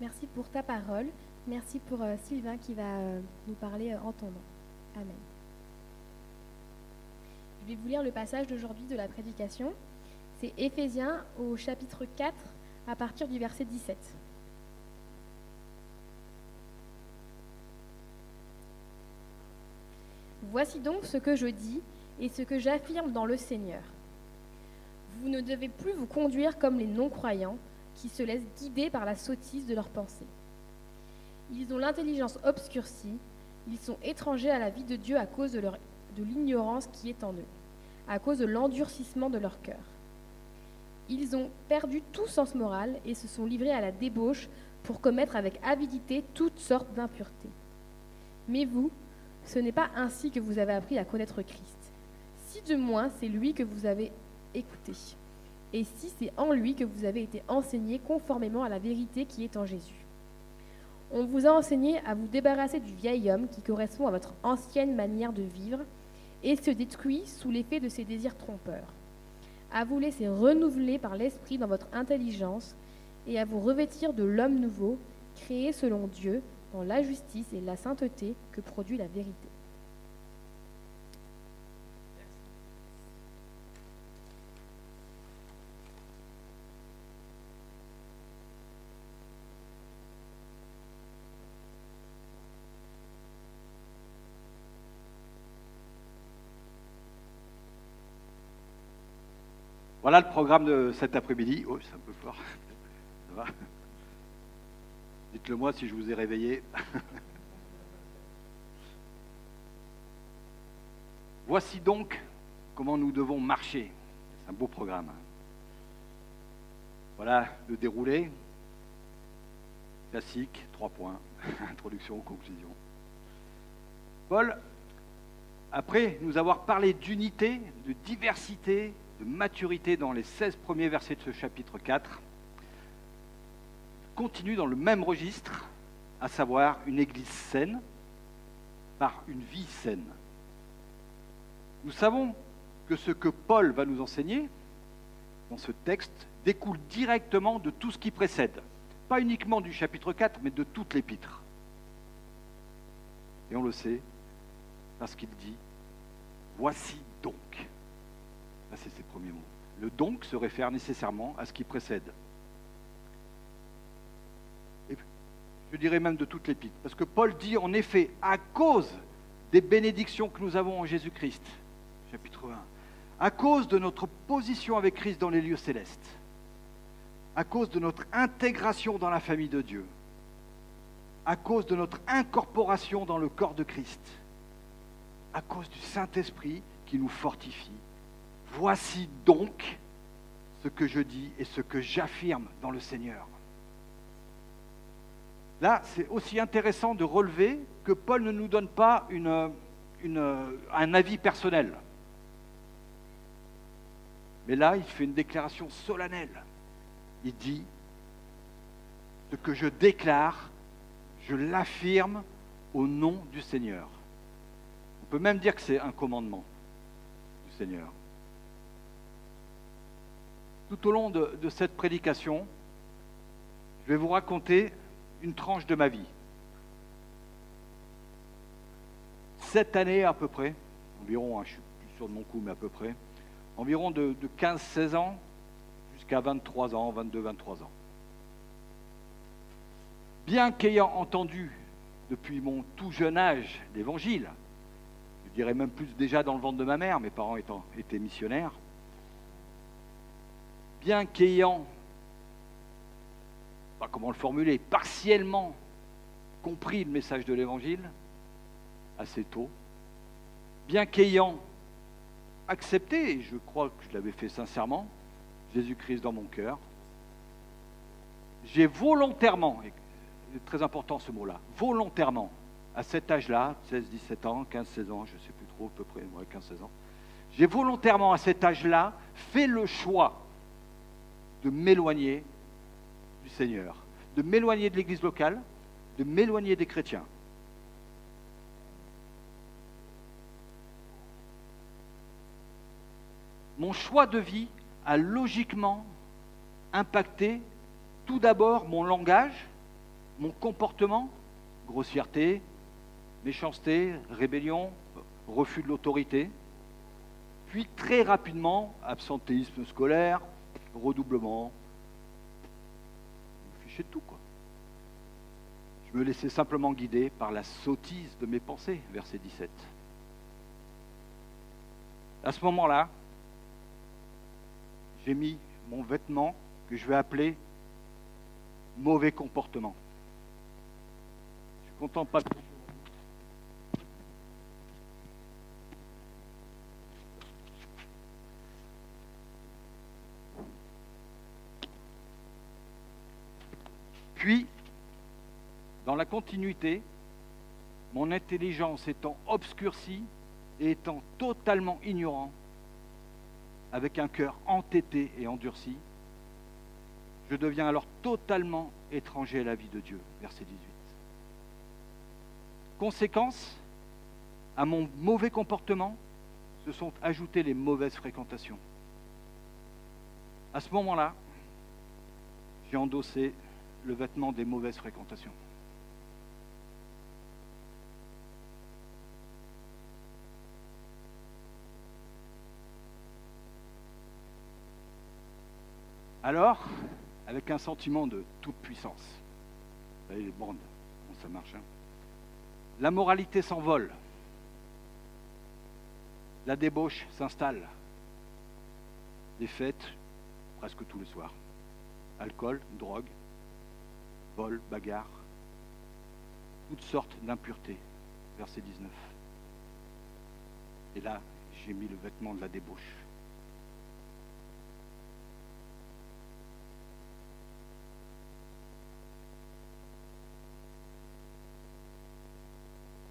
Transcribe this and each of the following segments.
Merci pour ta parole. Merci pour euh, Sylvain qui va euh, nous parler euh, en ton nom. Amen. Je vais vous lire le passage d'aujourd'hui de la prédication. C'est Éphésiens au chapitre 4 à partir du verset 17. Voici donc ce que je dis et ce que j'affirme dans le Seigneur. Vous ne devez plus vous conduire comme les non-croyants qui se laissent guider par la sottise de leurs pensées. Ils ont l'intelligence obscurcie, ils sont étrangers à la vie de Dieu à cause de, de l'ignorance qui est en eux, à cause de l'endurcissement de leur cœur. Ils ont perdu tout sens moral et se sont livrés à la débauche pour commettre avec avidité toutes sortes d'impuretés. Mais vous, ce n'est pas ainsi que vous avez appris à connaître Christ. Si de moins c'est lui que vous avez écouté, et si c'est en lui que vous avez été enseigné conformément à la vérité qui est en Jésus. On vous a enseigné à vous débarrasser du vieil homme qui correspond à votre ancienne manière de vivre et se détruit sous l'effet de ses désirs trompeurs, à vous laisser renouveler par l'esprit dans votre intelligence et à vous revêtir de l'homme nouveau, créé selon Dieu, dans la justice et la sainteté que produit la vérité. Voilà le programme de cet après-midi. Oh, c'est un peu fort. Ça va Dites-le moi si je vous ai réveillé. Voici donc comment nous devons marcher. C'est un beau programme. Voilà le déroulé. Classique, trois points. Introduction, conclusion. Paul, après nous avoir parlé d'unité, de diversité, de maturité dans les 16 premiers versets de ce chapitre 4, continue dans le même registre, à savoir une église saine par une vie saine. Nous savons que ce que Paul va nous enseigner dans ce texte découle directement de tout ce qui précède, pas uniquement du chapitre 4, mais de toute l'épître. Et on le sait parce qu'il dit, voici donc. Là, c'est ses premiers mots. Le donc se réfère nécessairement à ce qui précède. Et je dirais même de toute l'épître. Parce que Paul dit en effet, à cause des bénédictions que nous avons en Jésus-Christ, chapitre 1, à cause de notre position avec Christ dans les lieux célestes, à cause de notre intégration dans la famille de Dieu, à cause de notre incorporation dans le corps de Christ, à cause du Saint-Esprit qui nous fortifie, Voici donc ce que je dis et ce que j'affirme dans le Seigneur. Là, c'est aussi intéressant de relever que Paul ne nous donne pas un avis personnel. Mais là, il fait une déclaration solennelle. Il dit, ce que je déclare, je l'affirme au nom du Seigneur. On peut même dire que c'est un commandement du Seigneur tout au long de, cette prédication, je vais vous raconter une tranche de ma vie. Cette année à peu près, environ, hein, je suis plus sûr de mon coup, mais à peu près, environ de, de 15-16 ans jusqu'à 23 ans, 22-23 ans. Bien qu'ayant entendu depuis mon tout jeune âge l'évangile, je dirais même plus déjà dans le ventre de ma mère, mes parents étant, étaient missionnaires, bien qu'ayant, pas comment le formuler, partiellement compris le message de l'Évangile, assez tôt, bien qu'ayant accepté, et je crois que je l'avais fait sincèrement, Jésus-Christ dans mon cœur, j'ai volontairement, c'est très important ce mot-là, volontairement, à cet âge-là, 16, 17 ans, 15, 16 ans, je ne sais plus trop, à peu près, ouais, 15, 16 ans, j'ai volontairement à cet âge-là fait le choix de m'éloigner du Seigneur, de m'éloigner de l'Église locale, de m'éloigner des chrétiens. Mon choix de vie a logiquement impacté tout d'abord mon langage mon comportement, grossièreté, méchanceté, rébellion, refus de l'autorité, puis très rapidement, absentéisme scolaire, redoublement, je me fichais de tout. Je me laissais simplement guider par la sottise de mes pensées, verset 17. À ce moment-là, j'ai mis mon vêtement que je vais appeler mauvais comportement. Je suis content pas. Puis, dans la continuité, mon intelligence étant obscurcie et étant totalement ignorant, avec un cœur entêté et endurci, je deviens alors totalement étranger à la vie de Dieu. Verset 18. Conséquence, à mon mauvais comportement se sont ajoutées les mauvaises fréquentations. À ce moment-là, j'ai endossé le vêtement des mauvaises fréquentations. Alors, avec un sentiment de toute puissance, vous savez, les bandes, comment ça marche, hein. La moralité s'envole, la débauche s'installe, les fêtes presque tous les soirs, alcool, drogue, vol, bagarre, toutes sortes d'impuretés, verset 19. Et là, j'ai mis le vêtement de la débauche.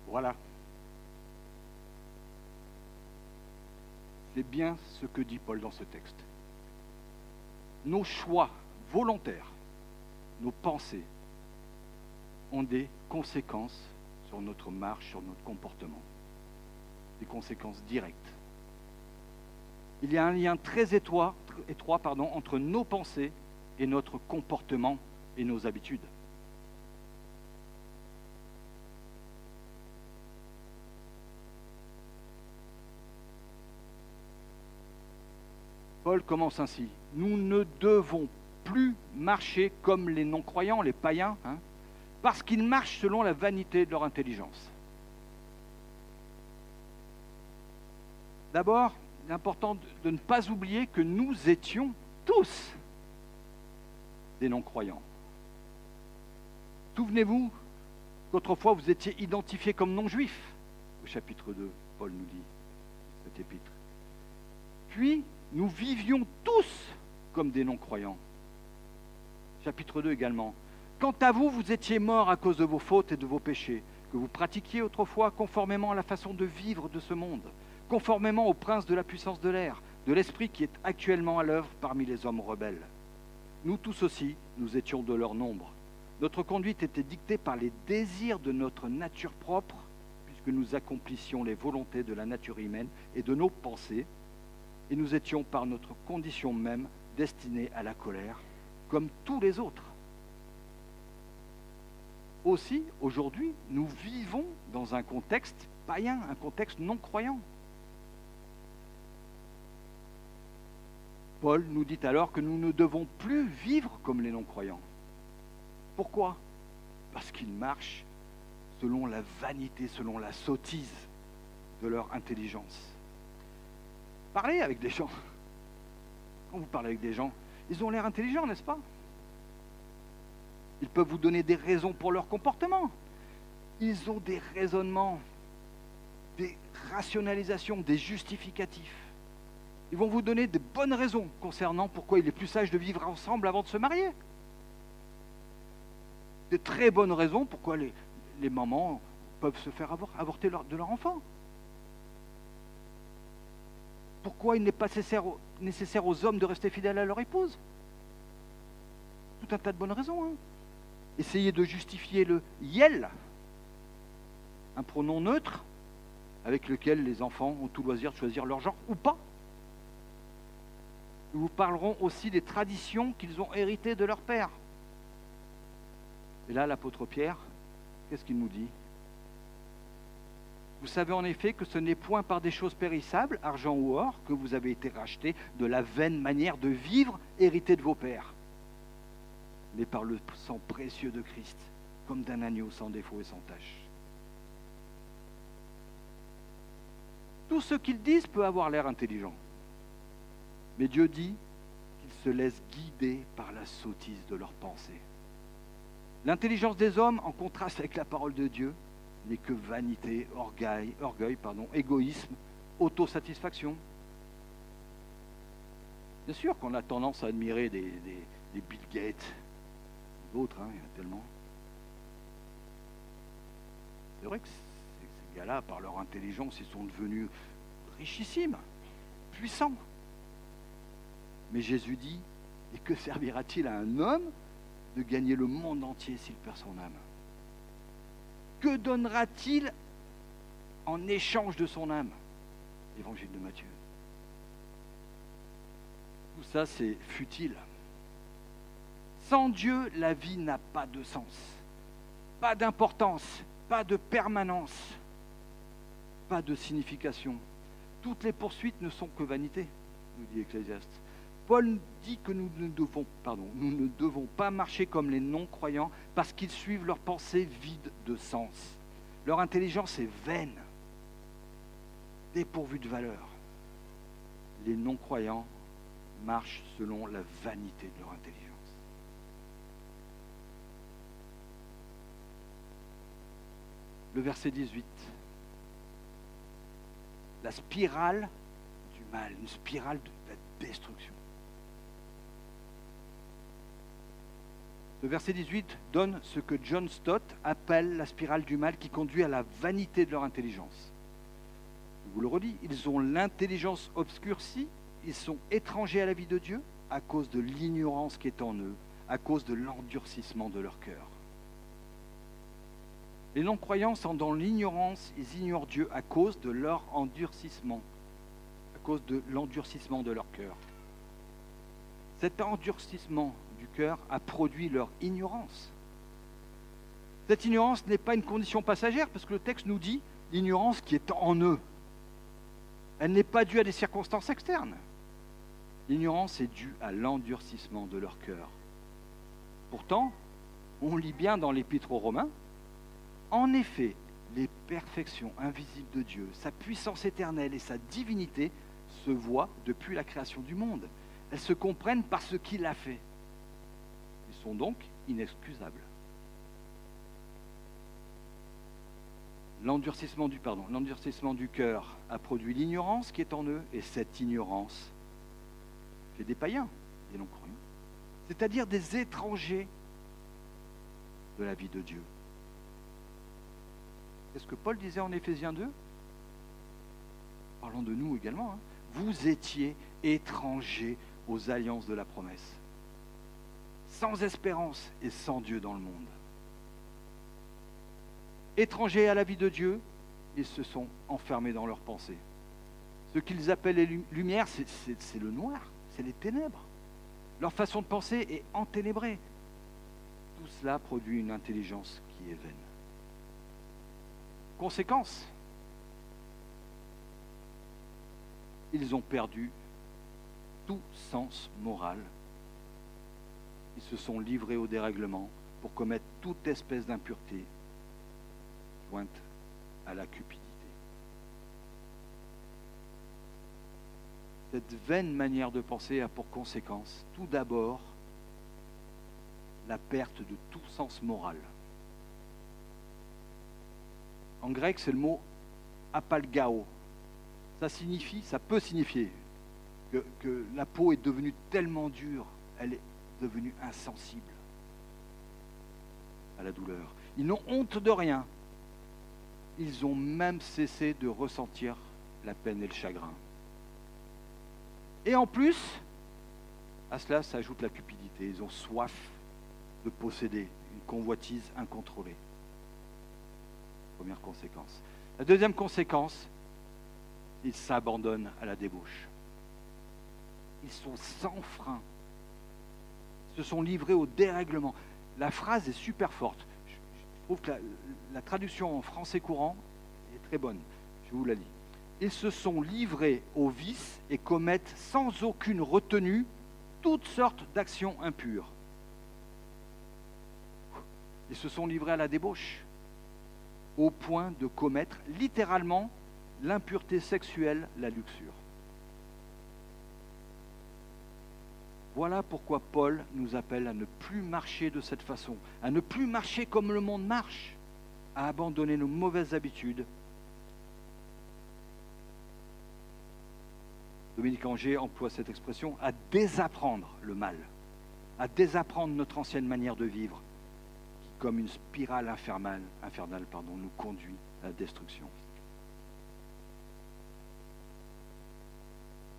Voilà. C'est bien ce que dit Paul dans ce texte. Nos choix volontaires, nos pensées ont des conséquences sur notre marche, sur notre comportement. Des conséquences directes. Il y a un lien très étroit, étroit pardon, entre nos pensées et notre comportement et nos habitudes. Paul commence ainsi. Nous ne devons plus marcher comme les non-croyants, les païens, hein, parce qu'ils marchent selon la vanité de leur intelligence. D'abord, il est important de ne pas oublier que nous étions tous des non-croyants. Souvenez-vous qu'autrefois vous étiez identifiés comme non-juifs, au chapitre 2, Paul nous dit, cet épître. Puis, nous vivions tous comme des non-croyants. Chapitre 2 également. Quant à vous, vous étiez morts à cause de vos fautes et de vos péchés, que vous pratiquiez autrefois conformément à la façon de vivre de ce monde, conformément au prince de la puissance de l'air, de l'esprit qui est actuellement à l'œuvre parmi les hommes rebelles. Nous tous aussi, nous étions de leur nombre. Notre conduite était dictée par les désirs de notre nature propre, puisque nous accomplissions les volontés de la nature humaine et de nos pensées, et nous étions par notre condition même destinés à la colère, comme tous les autres. Aussi, aujourd'hui, nous vivons dans un contexte païen, un contexte non croyant. Paul nous dit alors que nous ne devons plus vivre comme les non-croyants. Pourquoi? Parce qu'ils marchent selon la vanité, selon la sottise de leur intelligence. Parlez avec des gens. Quand vous parlez avec des gens, ils ont l'air intelligents, n'est-ce pas? Ils peuvent vous donner des raisons pour leur comportement. Ils ont des raisonnements, des rationalisations, des justificatifs. Ils vont vous donner de bonnes raisons concernant pourquoi il est plus sage de vivre ensemble avant de se marier. De très bonnes raisons pourquoi les, les mamans peuvent se faire avorter de leur enfant pourquoi il n'est pas nécessaire, aux hommes de rester fidèles à leur épouse? Tout un tas de bonnes raisons. Hein. Essayez de justifier le yel, un pronom neutre avec lequel les enfants ont tout loisir de choisir leur genre ou pas. Nous vous parlerons aussi des traditions qu'ils ont héritées de leur père. Et là, l'apôtre Pierre, qu'est-ce qu'il nous dit? Vous savez en effet que ce n'est point par des choses périssables, argent ou or, que vous avez été rachetés de la vaine manière de vivre héritée de vos pères, mais par le sang précieux de Christ, comme d'un agneau sans défaut et sans tache. Tout ce qu'ils disent peut avoir l'air intelligent. Mais Dieu dit qu'ils se laissent guider par la sottise de leurs pensées. L'intelligence des hommes, en contraste avec la parole de Dieu, n'est que vanité, orgueil, orgueil pardon, égoïsme, autosatisfaction. Bien sûr qu'on a tendance à admirer des, des, Bill Gates, hein, il y a tellement. C'est vrai que ces gars-là, par leur intelligence, ils sont devenus richissimes, puissants. Mais Jésus dit, et que servira-t-il à un homme de gagner le monde entier s'il perd son âme? Que donnera-t-il en échange de son âme? Évangile de Matthieu. Tout ça, c'est futile. Sans Dieu, la vie n'a pas de sens, pas d'importance, pas de permanence, pas de signification. Toutes les poursuites ne sont que vanité, nous dit Ecclésiaste. Paul dit que nous ne devons, nous ne devons pas marcher comme les non-croyants parce qu'ils suivent leurs pensées vides de sens. Leur intelligence est vaine, dépourvue de valeur. Les non-croyants marchent selon la vanité de leur intelligence. Le verset 18. La spirale du mal, une spirale de la destruction. Le verset 18 donne ce que John Stott appelle la spirale du mal qui conduit à la vanité de leur intelligence. Je vous le redis, ils ont l'intelligence obscurcie, ils sont étrangers à la vie de Dieu à cause de l'ignorance qui est en eux, à cause de l'endurcissement de leur cœur. Les non-croyants sont dans l'ignorance, ils ignorent Dieu à cause de leur endurcissement, à cause de l'endurcissement de leur cœur. Cet endurcissement du cœur a produit leur ignorance. Cette ignorance n'est pas une condition passagère, parce que le texte nous dit l'ignorance qui est en eux. Elle n'est pas due à des circonstances externes. L'ignorance est due à l'endurcissement de leur cœur. Pourtant, on lit bien dans l'Épître aux Romains, en effet, les perfections invisibles de Dieu, sa puissance éternelle et sa divinité se voient depuis la création du monde. Elles se comprennent par ce qu'il a fait sont donc inexcusables. L'endurcissement du, l'endurcissement du cœur a produit l'ignorance qui est en eux, et cette ignorance fait des païens, des non-croyants, c'est-à-dire des étrangers de la vie de Dieu. Qu'est-ce que Paul disait en Éphésiens 2 Parlons de nous également. Hein. Vous étiez étrangers aux alliances de la promesse sans espérance et sans Dieu dans le monde. Étrangers à la vie de Dieu, ils se sont enfermés dans leurs pensées. Ce qu'ils appellent les lumières, c'est le noir, c'est les ténèbres. Leur façon de penser est enténébrée. Tout cela produit une intelligence qui est vaine. Conséquence, ils ont perdu tout sens moral ils se sont livrés au dérèglement pour commettre toute espèce d'impureté jointe à la cupidité. Cette vaine manière de penser a pour conséquence tout d'abord la perte de tout sens moral. En grec, c'est le mot apalgao. Ça signifie, ça peut signifier que, que la peau est devenue tellement dure, elle est devenus insensibles à la douleur. Ils n'ont honte de rien. Ils ont même cessé de ressentir la peine et le chagrin. Et en plus, à cela s'ajoute la cupidité. Ils ont soif de posséder, une convoitise incontrôlée. La deuxième conséquence, ils s'abandonnent à la débauche. Ils sont sans frein se sont livrés au dérèglement. la phrase est super forte. Je, trouve que la, la traduction en français courant est très bonne. Je vous la lis. Ils se sont livrés au vice et commettent sans aucune retenue toutes sortes d'actions impures. Ils se sont livrés à la débauche au point de commettre littéralement l'impureté sexuelle, la luxure. Voilà pourquoi Paul nous appelle à ne plus marcher de cette façon, à ne plus marcher comme le monde marche, à abandonner nos mauvaises habitudes. Dominique Anger emploie cette expression à désapprendre le mal, à désapprendre notre ancienne manière de vivre, comme une spirale infernale, nous conduit à la destruction.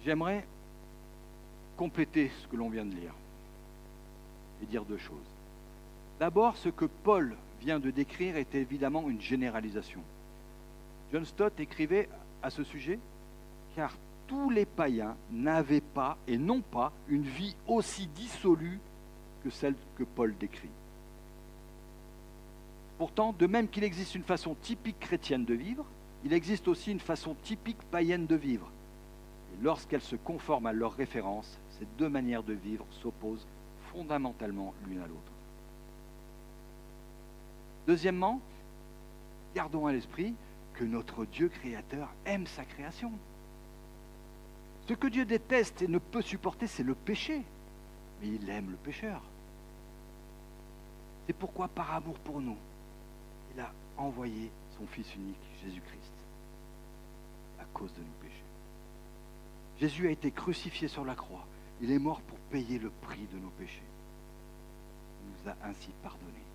J'aimerais compléter ce que l'on vient de lire et dire deux choses. D'abord, ce que Paul vient de décrire est évidemment une généralisation. John Stott écrivait à ce sujet, car tous les païens n'avaient pas et n'ont pas une vie aussi dissolue que celle que Paul décrit. Pourtant, de même qu'il existe une façon typique chrétienne de vivre, il existe aussi une façon typique païenne de vivre. Et lorsqu'elles se conforment à leurs références, ces deux manières de vivre s'opposent fondamentalement l'une à l'autre. Deuxièmement, gardons à l'esprit que notre Dieu créateur aime sa création. Ce que Dieu déteste et ne peut supporter, c'est le péché. Mais il aime le pécheur. C'est pourquoi, par amour pour nous, il a envoyé son Fils unique, Jésus-Christ, à cause de nos péchés. Jésus a été crucifié sur la croix. Il est mort pour payer le prix de nos péchés. Il nous a ainsi pardonné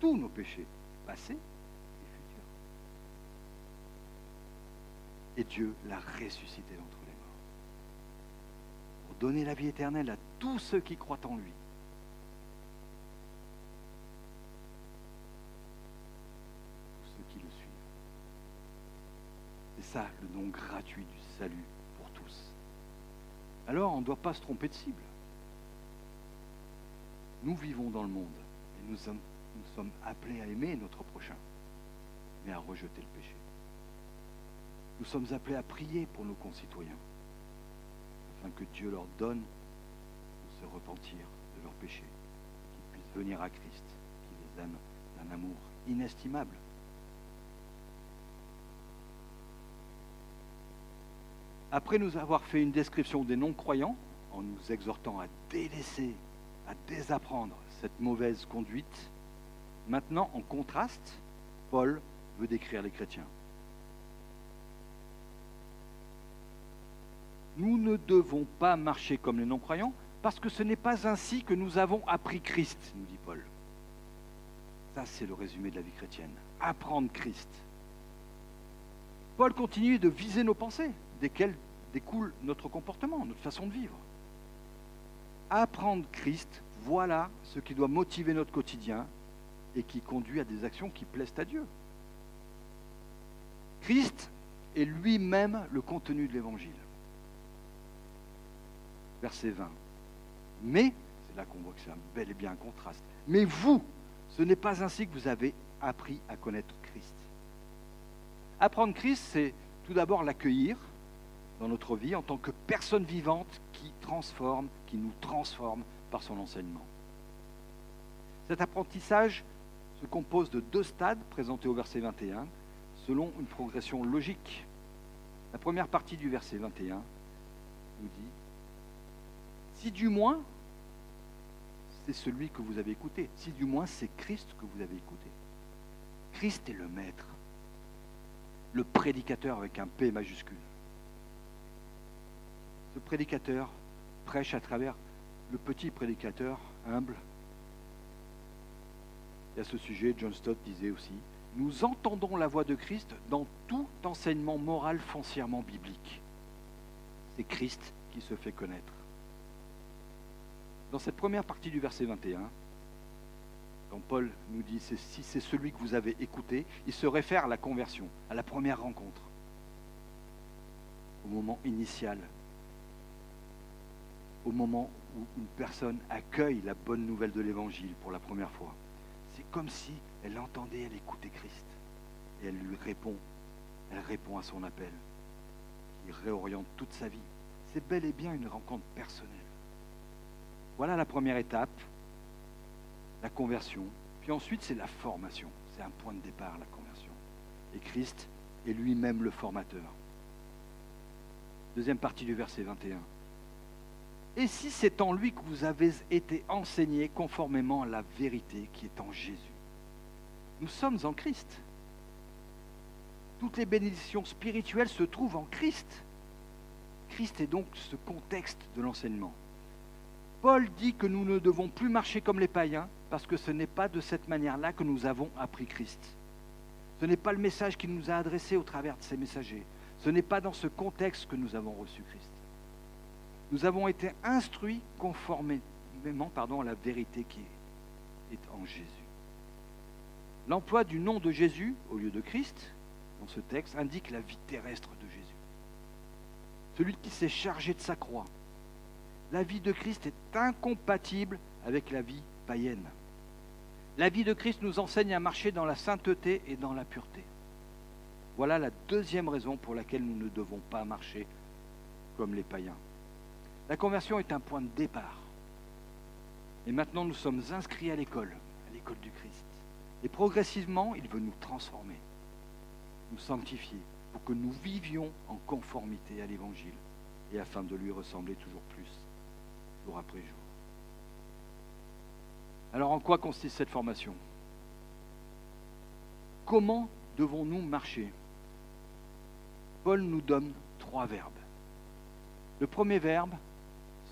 tous nos péchés, passés et futurs. Et Dieu l'a ressuscité d'entre les morts pour donner la vie éternelle à tous ceux qui croient en lui. Tous ceux qui le suivent. C'est ça le nom gratuit du salut pour tous. Alors on ne doit pas se tromper de cible. Nous vivons dans le monde et nous sommes, nous sommes appelés à aimer notre prochain, mais à rejeter le péché. Nous sommes appelés à prier pour nos concitoyens, afin que Dieu leur donne de se repentir de leurs péchés, qu'ils puissent venir à Christ, qui les aime d'un amour inestimable. Après nous avoir fait une description des non-croyants, en nous exhortant à délaisser, à désapprendre cette mauvaise conduite, maintenant, en contraste, Paul veut décrire les chrétiens. Nous ne devons pas marcher comme les non-croyants parce que ce n'est pas ainsi que nous avons appris Christ, nous dit Paul. Ça, c'est le résumé de la vie chrétienne. Apprendre Christ. Paul continue de viser nos pensées, desquelles découle notre comportement, notre façon de vivre. Apprendre Christ, voilà ce qui doit motiver notre quotidien et qui conduit à des actions qui plaisent à Dieu. Christ est lui-même le contenu de l'Évangile. Verset 20. Mais, c'est là qu'on voit que c'est un bel et bien contraste, mais vous, ce n'est pas ainsi que vous avez appris à connaître Christ. Apprendre Christ, c'est tout d'abord l'accueillir dans notre vie en tant que personne vivante qui transforme, qui nous transforme par son enseignement. Cet apprentissage se compose de deux stades présentés au verset 21 selon une progression logique. La première partie du verset 21 nous dit, si du moins c'est celui que vous avez écouté, si du moins c'est Christ que vous avez écouté. Christ est le maître, le prédicateur avec un P majuscule. Ce prédicateur prêche à travers le petit prédicateur humble. Et à ce sujet, John Stott disait aussi, nous entendons la voix de Christ dans tout enseignement moral foncièrement biblique. C'est Christ qui se fait connaître. Dans cette première partie du verset 21, quand Paul nous dit si c'est celui que vous avez écouté, il se réfère à la conversion, à la première rencontre, au moment initial, au moment où une personne accueille la bonne nouvelle de l'Évangile pour la première fois. C'est comme si elle entendait, elle écoutait Christ. Et elle lui répond. Elle répond à son appel. Il réoriente toute sa vie. C'est bel et bien une rencontre personnelle. Voilà la première étape, la conversion. Puis ensuite, c'est la formation. C'est un point de départ, la conversion. Et Christ est lui-même le formateur. Deuxième partie du verset 21. Et si c'est en lui que vous avez été enseigné conformément à la vérité qui est en Jésus Nous sommes en Christ. Toutes les bénédictions spirituelles se trouvent en Christ. Christ est donc ce contexte de l'enseignement. Paul dit que nous ne devons plus marcher comme les païens parce que ce n'est pas de cette manière-là que nous avons appris Christ. Ce n'est pas le message qu'il nous a adressé au travers de ses messagers. Ce n'est pas dans ce contexte que nous avons reçu Christ. Nous avons été instruits conformément à la vérité qui est en Jésus. L'emploi du nom de Jésus au lieu de Christ dans ce texte indique la vie terrestre de Jésus. Celui qui s'est chargé de sa croix. La vie de Christ est incompatible avec la vie païenne. La vie de Christ nous enseigne à marcher dans la sainteté et dans la pureté. Voilà la deuxième raison pour laquelle nous ne devons pas marcher comme les païens. La conversion est un point de départ. Et maintenant, nous sommes inscrits à l'école, à l'école du Christ. Et progressivement, il veut nous transformer nous sanctifier, pour que nous vivions en conformité à l'Évangile et afin de lui ressembler toujours plus, jour après jour. Alors en quoi consiste cette formation? Comment devons-nous marcher? Paul nous donne trois verbes. Le premier verbe,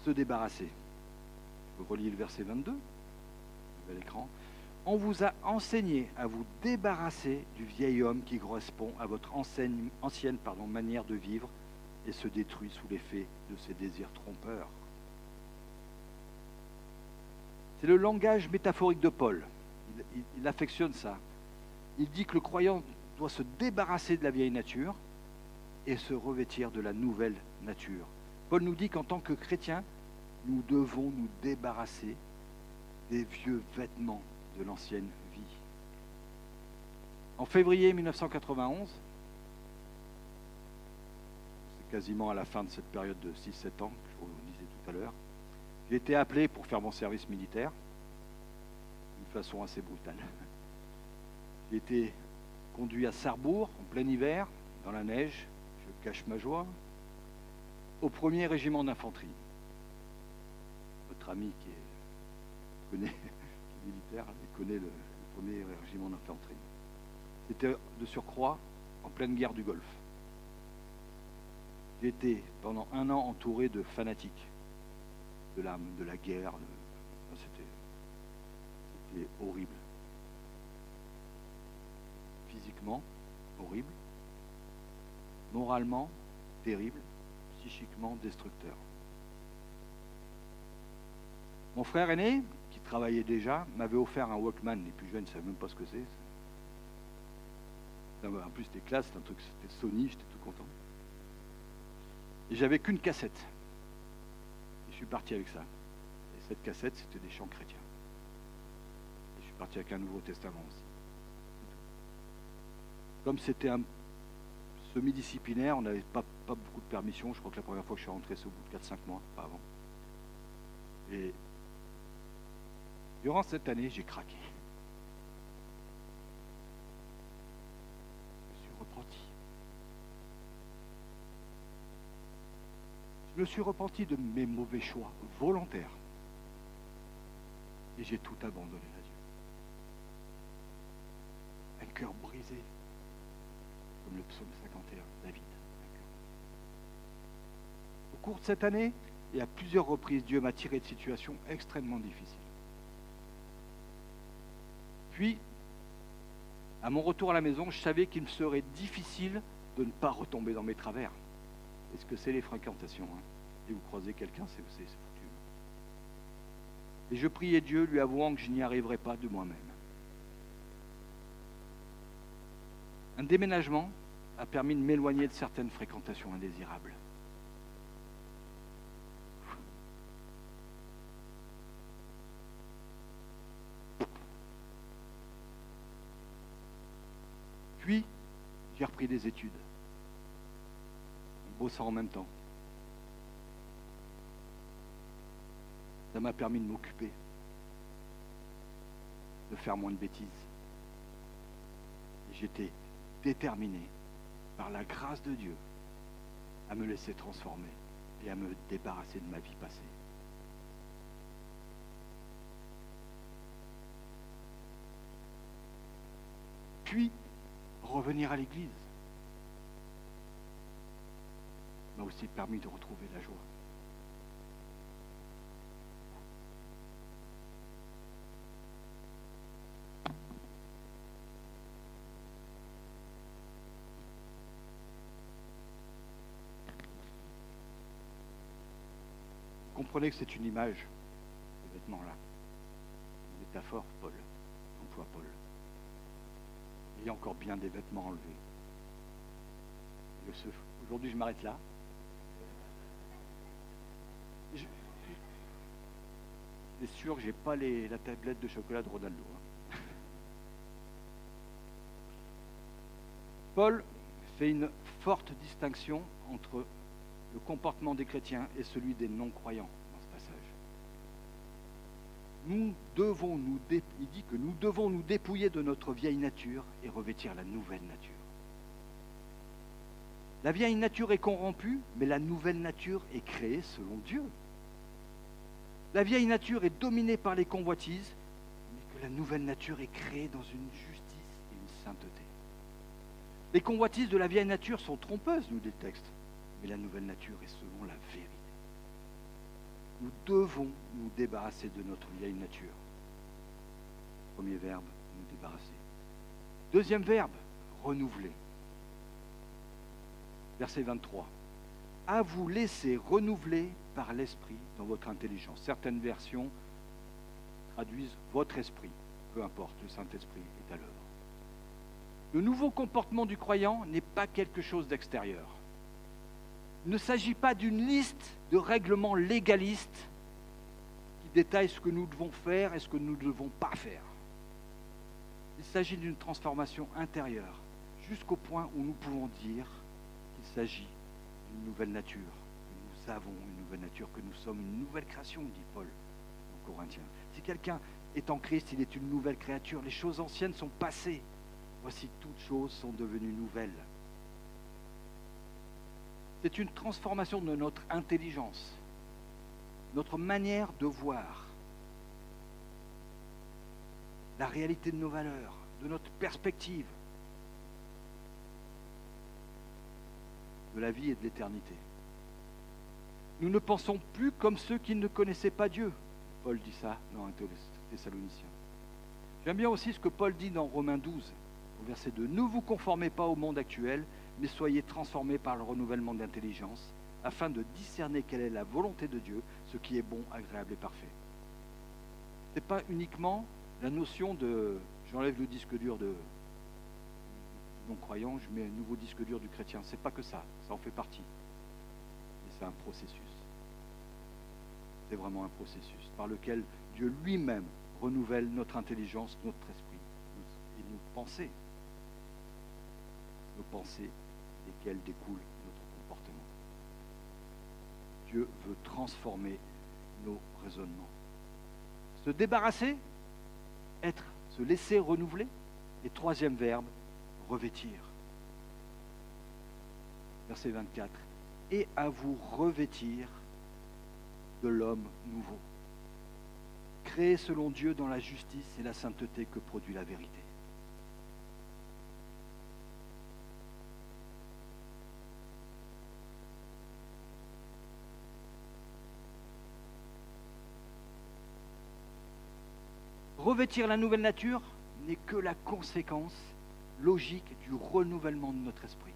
se débarrasser. Je relis le verset 22, nouvel écran on vous a enseigné à vous débarrasser du vieil homme qui correspond à votre ancienne pardon, manière de vivre et se détruit sous l'effet de ses désirs trompeurs. C'est le langage métaphorique de Paul. Il, affectionne ça. Il dit que le croyant doit se débarrasser de la vieille nature et se revêtir de la nouvelle nature. Paul nous dit qu'en tant que chrétiens, nous devons nous débarrasser des vieux vêtements de l'ancienne vie. En février 1991, c'est quasiment à la fin de cette période de 6-7 ans que je vous disais tout à l'heure, j'ai été appelé pour faire mon service militaire d'une façon assez brutale. J'ai été conduit à Sarrebourg en plein hiver, dans la neige, je cache ma joie, au premier régiment d'infanterie. Ami qui est, connaît militaire, il connaît le, premier régiment d'infanterie. C'était de surcroît en pleine guerre du Golfe. J'ai été pendant un an entouré de fanatiques de la, de la guerre. C'était horrible. Physiquement, horrible. Moralement, terrible. Psychiquement, destructeur. Mon frère aîné, travaillait déjà, m'avait offert un Walkman. Les plus jeunes ne savaient même pas ce que c'est. En plus, c'était classe, c'était un truc, c'était Sony, j'étais tout content. Et j'avais qu'une cassette. Et je suis parti avec ça. Et cette cassette, c'était des chants chrétiens. Et je suis parti avec un Nouveau Testament aussi. Comme c'était un semi-disciplinaire, on n'avait pas, pas beaucoup de permission. Je crois que la première fois que je suis rentré, c'est au bout de 4-5 mois, pas avant. Et Durant cette année, j'ai craqué. Je me suis repenti. Je me suis repenti de mes mauvais choix volontaires. Et j'ai tout abandonné à Dieu. Un cœur brisé, comme le psaume 51, David. Au cours de cette année, et à plusieurs reprises, Dieu m'a tiré de situations extrêmement difficiles. Puis, à mon retour à la maison, je savais qu'il me serait difficile de ne pas retomber dans mes travers. Est-ce que c'est les fréquentations hein Et vous croisez quelqu'un, c'est foutu. Et je priais Dieu, lui avouant que je n'y arriverais pas de moi-même. Un déménagement a permis de m'éloigner de certaines fréquentations indésirables. J'ai repris des études. En bossant en même temps. Ça m'a permis de m'occuper, de faire moins de bêtises. J'étais déterminé par la grâce de Dieu à me laisser transformer et à me débarrasser de ma vie passée. Puis, revenir à l'église m'a aussi permis de retrouver la joie. Vous comprenez que c'est une image, ces vêtements-là. Une métaphore, Paul, y encore bien des vêtements enlevés. Aujourd'hui, je m'arrête là. Je, je suis sûr que j'ai pas les- la tablette de chocolat de Ronaldo. hein. Paul fait une forte distinction entre le comportement des chrétiens et celui des non-croyants. Nous devons nous il dit que nous devons nous dépouiller de notre vieille nature et revêtir la nouvelle nature. La vieille nature est corrompue, mais la nouvelle nature est créée selon Dieu. La vieille nature est dominée par les convoitises, mais que la nouvelle nature est créée dans une justice et une sainteté. Les convoitises de la vieille nature sont trompeuses, nous dit le mais la nouvelle nature est selon la vérité. Nous devons nous débarrasser de notre vieille nature. Premier verbe, nous débarrasser. Deuxième verbe, renouveler. Verset 23. À vous laisser renouveler par l'esprit dans votre intelligence. Certaines versions traduisent votre esprit. Peu importe, le Saint-Esprit est à l'œuvre. Le nouveau comportement du croyant n'est pas quelque chose d'extérieur. Ne s'agit pas d'une liste de règlements légalistes qui détaillent ce que nous devons faire et ce que nous ne devons pas faire. Il s'agit d'une transformation intérieure, jusqu'au point où nous pouvons dire qu'il s'agit d'une nouvelle nature. Nous avons une nouvelle nature, que nous sommes une nouvelle création, dit Paul en Corinthiens. Si quelqu'un est en Christ, il est une nouvelle créature. Les choses anciennes sont passées. Voici toutes choses sont devenues nouvelles. C'est une transformation de notre intelligence, notre manière de voir la réalité de nos valeurs, de notre perspective, de la vie et de l'éternité. Nous ne pensons plus comme ceux qui ne connaissaient pas Dieu. Paul dit ça dans un Thessaloniciens. J'aime bien aussi ce que Paul dit dans Romains 12, au verset 2. Ne vous conformez pas au monde actuel, mais soyez transformés par le renouvellement d'intelligence, afin de discerner quelle est la volonté de Dieu, ce qui est bon, agréable et parfait. Ce n'est pas uniquement la notion de j'enlève le disque dur de non-croyant, je mets un nouveau disque dur du chrétien. C'est pas que ça, ça en fait partie. Mais c'est un processus. C'est vraiment un processus par lequel Dieu lui-même renouvelle notre intelligence, notre esprit et nos pensées. Nos pensées desquelles découle notre comportement. Dieu veut transformer nos raisonnements. Se débarrasser, être, se laisser renouveler. Et troisième verbe, revêtir. Verset 24. Et à vous revêtir de l'homme nouveau, créé selon Dieu dans la justice et la sainteté que produit la vérité. Revêtir la nouvelle nature n'est que la conséquence logique du renouvellement de notre esprit.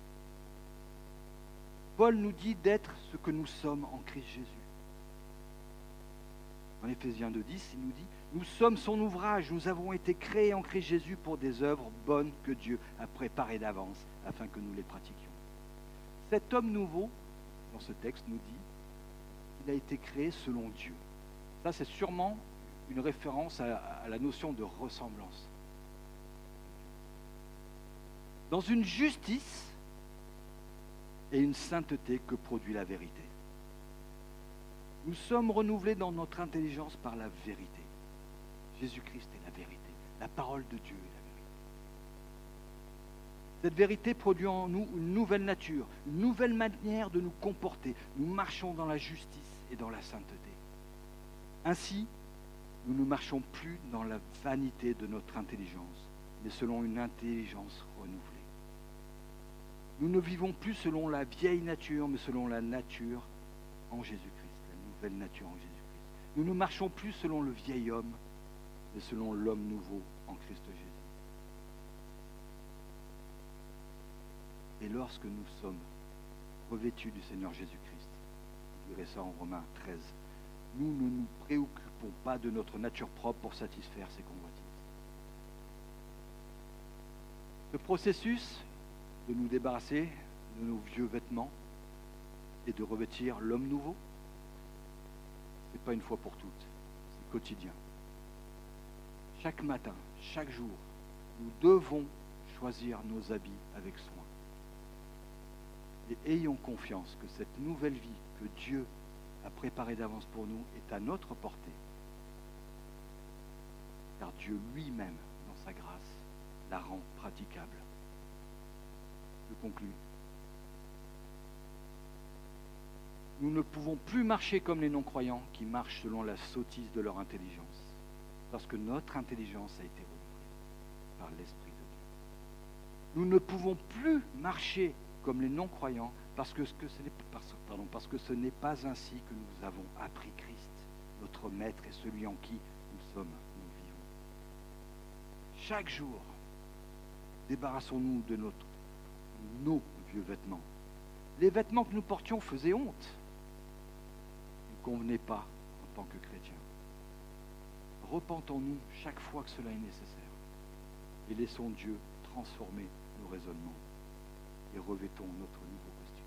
Paul nous dit d'être ce que nous sommes en Christ Jésus. En Éphésiens 2.10, il nous dit, nous sommes son ouvrage, nous avons été créés en Christ Jésus pour des œuvres bonnes que Dieu a préparées d'avance afin que nous les pratiquions. Cet homme nouveau, dans ce texte, nous dit qu'il a été créé selon Dieu. Ça, c'est sûrement une référence à, la notion de ressemblance. dans une justice et une sainteté que produit la vérité. Nous sommes renouvelés dans notre intelligence par la vérité. Jésus-Christ est la vérité. La parole de Dieu est la vérité. Cette vérité produit en nous une nouvelle nature, une nouvelle manière de nous comporter. Nous marchons dans la justice et dans la sainteté. Ainsi, nous ne marchons plus dans la vanité de notre intelligence, mais selon une intelligence renouvelée. Nous ne vivons plus selon la vieille nature, mais selon la nature en Jésus-Christ, la nouvelle nature en Jésus-Christ. Nous ne marchons plus selon le vieil homme, mais selon l'homme nouveau en Christ Jésus. Et lorsque nous sommes revêtus du Seigneur Jésus-Christ, vous verrez ça en Romains 13, nous ne nous préoccupons pas de notre nature propre pour satisfaire ses convoitises. Le processus de nous débarrasser de nos vieux vêtements et de revêtir l'homme nouveau, ce n'est pas une fois pour toutes, c'est quotidien. Chaque matin, chaque jour, nous devons choisir nos habits avec soin. Et ayons confiance que cette nouvelle vie que Dieu a préparée d'avance pour nous est à notre portée. Car Dieu lui-même, dans sa grâce, la rend praticable. Je conclue. Nous ne pouvons plus marcher comme les non-croyants qui marchent selon la sottise de leur intelligence, parce que notre intelligence a été renouvelée par l'Esprit de Dieu. Nous ne pouvons plus marcher comme les non-croyants, parce que, ce n'est pas ainsi que nous avons appris Christ, notre Maître et celui en qui nous sommes. Chaque jour, débarrassons-nous de notre, nos vieux vêtements. Les vêtements que nous portions faisaient honte. Ils ne convenaient pas en tant que chrétiens. Repentons-nous chaque fois que cela est nécessaire et laissons Dieu transformer nos raisonnements et revêtons notre nouveau costume.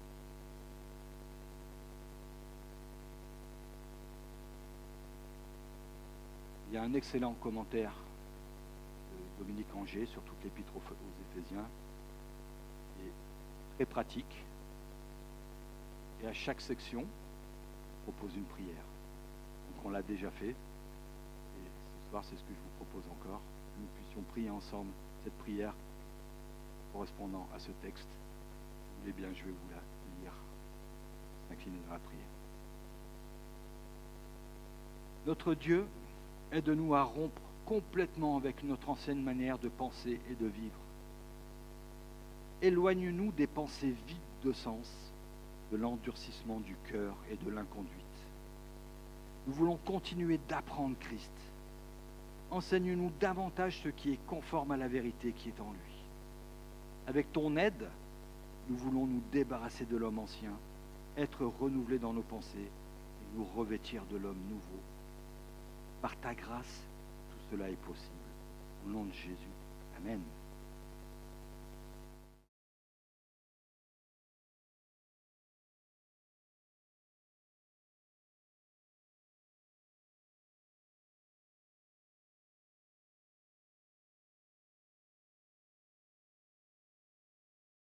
Il y a un excellent commentaire Dominique Anger sur toute l'épître aux, Éphésiens, est très pratique. Et à chaque section, on propose une prière. Donc on l'a déjà fait. Et ce soir, c'est ce que je vous propose encore. Que nous puissions prier ensemble cette prière correspondant à ce texte. Eh bien, je vais vous la lire. S'incliner dans la prière. Notre Dieu aide-nous à rompre complètement avec notre ancienne manière de penser et de vivre. Éloigne-nous des pensées vides de sens, de l'endurcissement du cœur et de l'inconduite. Nous voulons continuer d'apprendre Christ. Enseigne-nous davantage ce qui est conforme à la vérité qui est en lui. Avec ton aide, nous voulons nous débarrasser de l'homme ancien, être renouvelés dans nos pensées et nous revêtir de l'homme nouveau. Par ta grâce, cela est possible. Au nom de Jésus. Amen.